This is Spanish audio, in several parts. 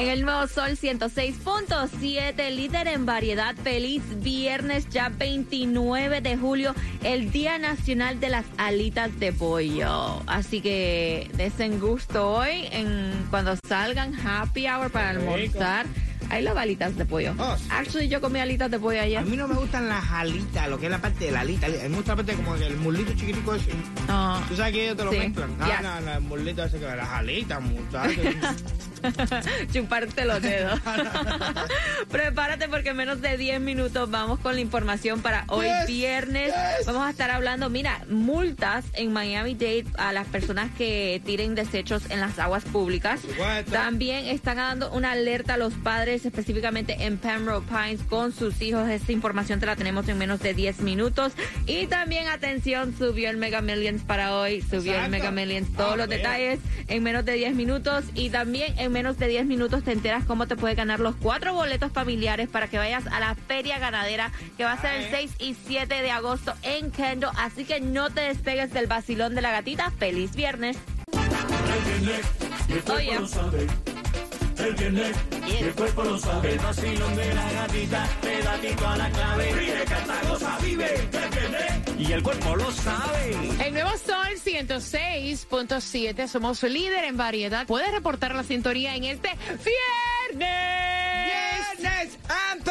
En el Nuevo Sol 106.7, líder en variedad. Feliz viernes, ya 29 de julio, el Día Nacional de las Alitas de Pollo. Así que desen gusto hoy en cuando salgan happy hour para almorzar. Hay las alitas de pollo. Oh, sí. Actually, yo comí alitas de pollo ayer. A mí no me gustan las alitas, lo que es la parte de la alita. Me gusta la parte como el muslito chiquitico ese. No. ¿Tú sabes que ellos te lo Sí. mezclan? No, Yes. no, no, el ese que las alitas, muchachos. chuparte los dedos. Prepárate porque en menos de 10 minutos vamos con la información para hoy Yes, viernes. yes. Vamos a estar hablando, mira, multas en Miami-Dade a las personas que tiren desechos en las aguas públicas. También están dando una alerta a los padres, específicamente en Pembroke Pines, con sus hijos. Esta información te la tenemos en menos de 10 minutos. Y también, atención, subió el Mega Millions para hoy. Subió el. Mega Millions. Todos A los detalles en menos de 10 minutos. Y también en menos de 10 minutos te enteras cómo te puedes ganar los cuatro boletos familiares para que vayas a la feria ganadera que va a ser el Ay. 6 y 7 de agosto en Kendall. Así que no te despegues del vacilón de la gatita. ¡Feliz viernes! Oye. Y el cuerpo lo sabe. El vacilón de la gatita, pedatito a la clave. Ríe, canta, goza, vive. Viernes, y el cuerpo lo sabe. El nuevo Sol 106.7, somos líder en variedad. Puedes reportar la sintonía en este viernes. Viernes and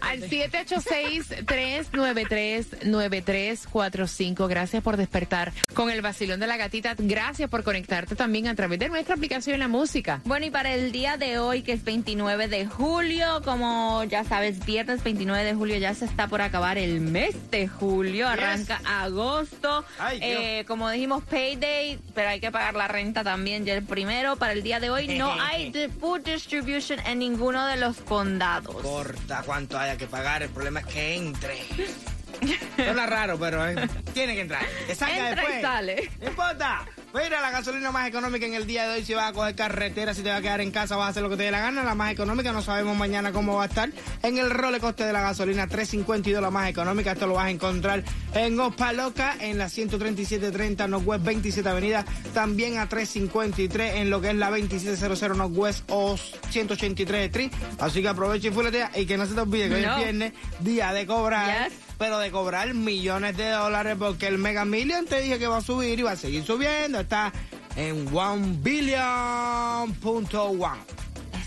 Al 786-393-9345. Gracias por despertar con el vacilón de la gatita. Gracias por conectarte también a través de nuestra aplicación La Música. Bueno, y para el día de hoy, que es 29 de julio, como ya sabes, viernes 29 de julio ya se está por acabar el mes de julio, arranca agosto. Ay. Eh, como dijimos, payday, pero hay que pagar la renta también ya el primero. Para el día de hoy no hay food distribution en ninguno de los condados. Corta cuánto haya que pagar, el problema es que entre. Suena raro, pero eh, tiene que entrar. Que salga Entra y después. sale. No importa. Mira, la gasolina más económica en el día de hoy, si vas a coger carretera, si te vas a quedar en casa, vas a hacer lo que te dé la gana. La más económica, no sabemos mañana cómo va a estar. En el role coste de la gasolina, 3.52 la más económica. Esto lo vas a encontrar en Ospaloca, en la 13730 Northwest 27 Avenida. También a 3.53 en lo que es la 2700 Northwest o 183 Street. Así que aprovecha y fuletea y que no se te olvide que hoy No. es viernes, día de cobrar. Yes. Pero de cobrar millones de dólares porque el Mega Million te dije que va a subir y va a seguir subiendo. Está en 1 billion punto one.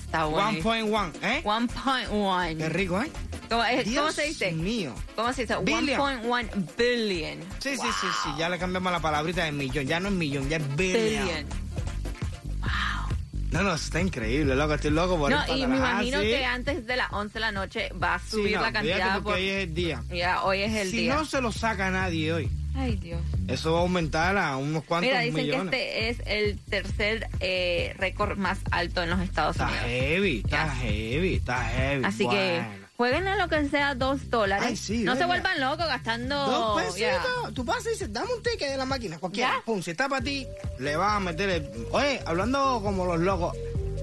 Está bueno. 1.1, ¿eh? 1.1. Qué rico, ¿eh? ¿Cómo, es- Dios ¿Cómo se dice? mío. ¿Cómo se dice? Billion. 1.1 billion. Sí, sí, sí, sí. Ya le cambiamos la palabrita de millón. Ya no es millón, ya es billion. Billion. No, no, está increíble, loco. Estoy loco por No, y me imagino Ah, sí. que antes de las 11 de la noche va a Sí, subir no, la cantidad. porque por- hoy es el día. Ya, hoy es el si día. no se lo saca nadie hoy, Ay, Dios. eso va a aumentar a unos cuantos Mira, dicen millones. que este es el tercer eh, récord más alto en los Estados Está Unidos. heavy, está Ya. heavy, está heavy. Así que Bueno. Jueguen a lo que sea dos dólares. Ay, sí, no se vuelvan locos gastando. Dos pesitos. Tú pasas y dices, dame un ticket de la máquina, cualquiera. Ya. Pum, si está para ti, le vas a meter el... Oye, hablando como los locos.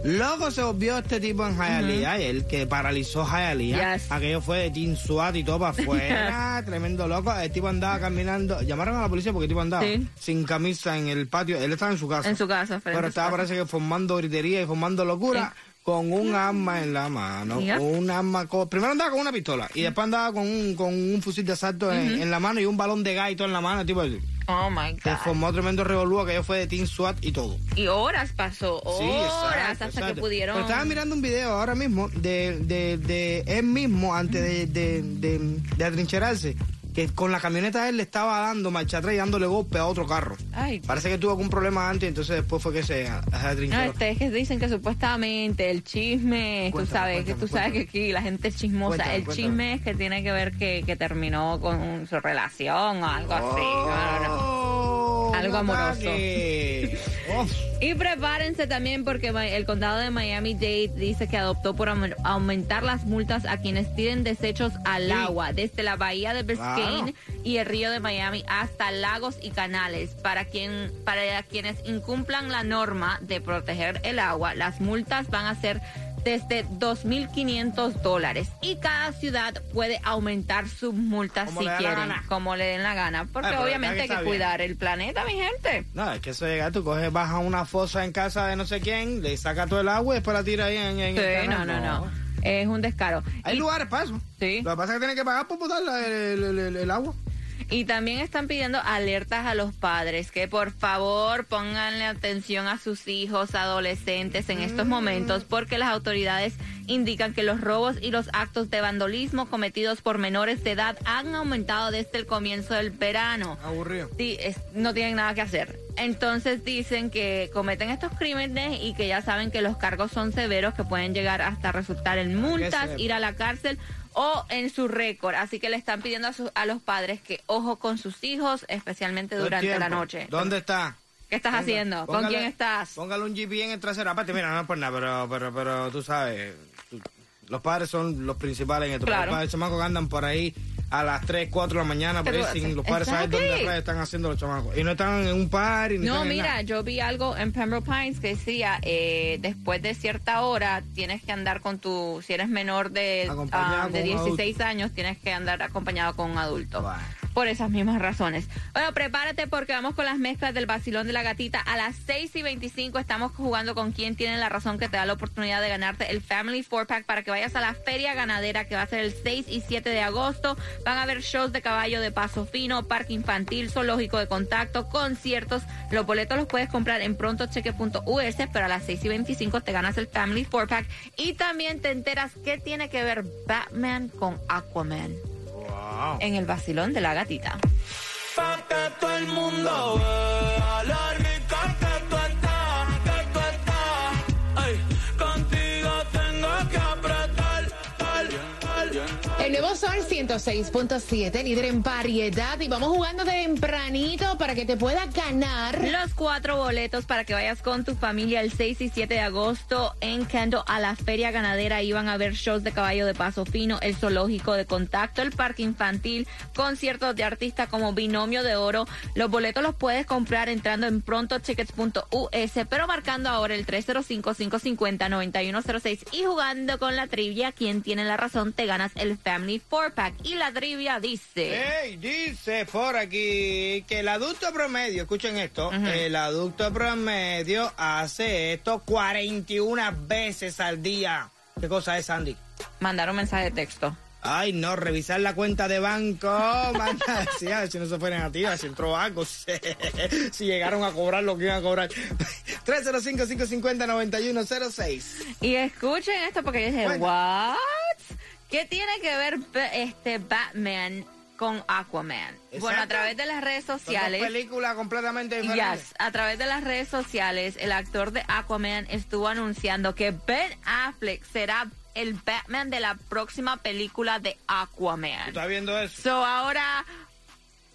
Loco se volvió este tipo en Hialeah, el que paralizó Hialeah. Yes. Aquello fue de Team SWAT y todo para afuera. tremendo loco. El tipo andaba caminando. Llamaron a la policía porque el tipo andaba Sí. sin camisa en el patio. Él estaba en su casa. En su casa, Pero su estaba parece que formando gritería y formando locura. Con un arma en la mano, un arma co- primero andaba con una pistola y después andaba con un, con un fusil de asalto en, en la mano y un balón de todo en la mano, tipo así. Oh my Se God. formó tremendo revolú que yo fue de Team SWAT y todo. Y horas pasó, Sí, horas exacto, hasta que pudieron. Pero estaba mirando un video ahora mismo de, de, de él mismo antes de, de, de, de atrincherarse. Que con la camioneta él le estaba dando marcha atrás y dándole golpe a otro carro. Ay, Parece que tuvo algún problema antes, entonces después fue que se, No, atrincheró. este, es que dicen que supuestamente el chisme, tú Cuéntame, sabes, que cuéntame, tú sabes que aquí la gente es chismosa. El chisme es que tiene que ver que, que terminó con su relación o algo así. No, no, no. Algo amoroso. Oh, Y prepárense también porque el condado de Miami-Dade dice que adoptó por aumen- aumentar las multas a quienes tiren desechos al Sí. agua, desde la bahía de Biscayne Claro. y el río de Miami hasta lagos y canales. Para, quien, para quienes incumplan la norma de proteger el agua, las multas van a ser desde 2.500 dólares y cada ciudad puede aumentar sus multas Como si quieren, como le den la gana, porque obviamente hay que bien. cuidar el planeta, mi gente. No, es que eso llega, tú coges, vas a una fosa en casa de no sé quién, le saca todo el agua y después la tira ahí en, en Sí, el no, no, no. Es un descaro. Hay Y- lugares para eso. Sí. Lo que pasa es que tienen que pagar por botar la- el, el- el- el agua. Y también están pidiendo alertas a los padres que por favor pónganle atención a sus hijos adolescentes en estos momentos porque las autoridades indican que los robos y los actos de vandolismo cometidos por menores de edad han aumentado desde el comienzo del verano. Aburrido. Sí, es- no tienen nada que hacer. Entonces dicen que cometen estos crímenes y que ya saben que los cargos son severos, que pueden llegar hasta resultar en multas, ir a la cárcel o en su récord. Así que le están pidiendo a, sus- a los padres que ojo con sus hijos, especialmente Todo durante la noche. ¿Dónde está? ¿Qué estás haciendo? ¿Con quién estás? Póngale un GP en el trasero. Aparte, mira, no es por nada, pero, pero, pero tú sabes, tú- los padres son los principales en esto. Claro. Los padres chamacos andan por ahí a las 3, 4 de la mañana, por ahí sin los padres saben dónde están haciendo los chamacos. Y no están en un par y No, mira, yo vi algo en Pembroke Pines que decía, eh, después de cierta hora tienes que andar con tu, si eres menor de, ah, de con un 16 años, tienes que andar acompañado con un adulto. Por esas mismas razones. Bueno, prepárate porque vamos con las mezclas del vacilón de la gatita. A las 6 y 25 estamos jugando con quien tiene la razón que te da la oportunidad de ganarte el Family Four Pack para que vayas a la Feria Ganadera que va a ser el 6 y 7 de agosto. Van a haber shows de caballo de paso fino, parque infantil, zoológico de contacto, conciertos. Los boletos los puedes comprar en prontocheque.us, pero a las 6 y 25 te ganas el Family Four Pack. Y también te enteras qué tiene que ver Batman con Aquaman Wow. en el vacilón de la gatita. Pa' que todo el mundo El nuevo Sol 106.7, líder en variedad. Y vamos jugando tempranito para que te puedas ganar. Los cuatro boletos para que vayas con tu familia el 6 y 7 de agosto en Kendo a la Feria Ganadera. Iban a haber shows de caballo de paso fino, el zoológico de contacto, el parque infantil, conciertos de artistas como Binomio de Oro. Los boletos los puedes comprar entrando en prontotickets.us, pero marcando ahora el 305-550-9106 y jugando con la trivia. Quien tiene la razón te ganas el Family Four Pack. Y la trivia dice... Hey, dice por aquí que el adulto promedio, escuchen esto, el adulto promedio hace esto 41 veces al día. ¿Qué cosa es, Andy? Mandar un mensaje de texto. Ay, no, revisar la cuenta de banco. Si no se fue negativa, si entró algo, si, si llegaron a cobrar lo que iban a cobrar. 305-550-9106. Y escuchen esto porque yo dije, Bueno. ¿Qué tiene que ver este Batman con Aquaman? Bueno, a través de las redes sociales. películas completamente diferentes. Yes, a través de las redes sociales, el actor de Aquaman estuvo anunciando que Ben Affleck será el Batman de la próxima película de ¿Tú Aquaman. estás viendo eso? So ahora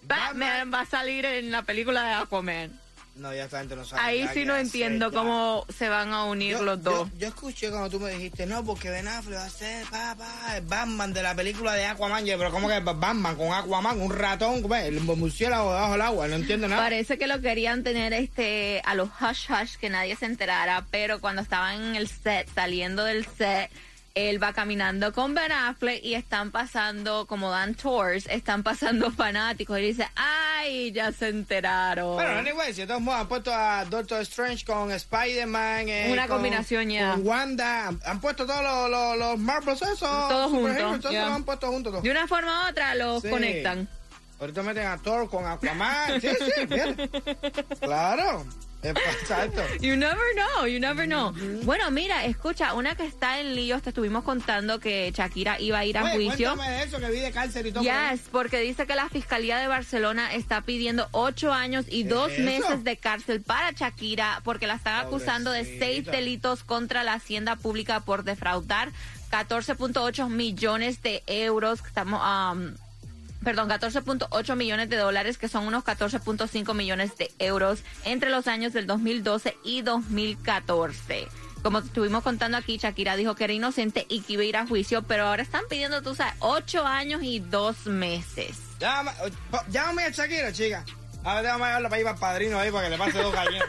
Batman. Batman va a salir en la película de Aquaman. No, ya esta gente no sabe. Ahí ya sí no entiendo ya. cómo se van a unir Yo- los dos. Yo, yo escuché cuando tú me dijiste, no, porque Ben Affleck va a ser papá, el Batman de la película de Aquaman. Yo, pero ¿cómo que Batman con Aquaman? Un ratón, ¿cómo es? el murciélago debajo del agua, no entiendo nada. Parece que lo querían tener este a los hush hush que nadie se enterara, pero cuando estaban en el set, saliendo del set, él va caminando con Ben Affleck y están pasando, como dan tours, están pasando fanáticos y dice, ay, ya se enteraron. Bueno, anyway, si todos modos han puesto a Doctor Strange con Spider-Man. eh, Una con- combinación ya. Con Wanda. Han, han puesto todos los, los, los Marvels esos. Todos juntos, Todos los han puesto juntos. todos. De una forma u otra los Sí. conectan. Ahorita meten a Thor con Aquaman. Sí, sí, fíjate. Claro. Exacto. You never know, you never know. Bueno, mira, escucha, una que está en líos, te estuvimos contando que Shakira iba a ir a Oye, juicio. eso que vi de cárcel y todo. por ahí. Yes, porque dice que la Fiscalía de Barcelona está pidiendo ocho años y ¿Qué dos eso? meses de cárcel para Shakira porque la están acusando de seis delitos contra la hacienda pública por defraudar 14.8 millones de euros. Estamos um, perdón, 14.8 millones de dólares, que son unos 14.5 millones de euros entre los años del 2012 y 2014. Como estuvimos contando aquí, Shakira dijo que era inocente y que iba a ir a juicio, pero ahora están pidiendo, tú sabes, ocho años y dos meses. Llámame, llámame a Shakira, chica. A ver, déjame llevarla para ir para el padrino ahí para que le pase dos gallinas.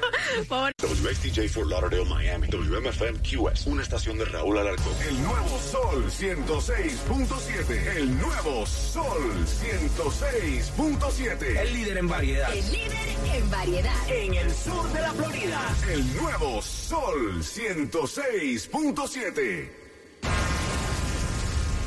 WXTJ Fort Lauderdale, Miami. WMFM QS. Una estación de Raúl Alarcón. El nuevo Sol 106.7. El nuevo Sol 106.7. El líder en variedad. El líder en variedad. En el sur de la Florida. El nuevo Sol 106.7.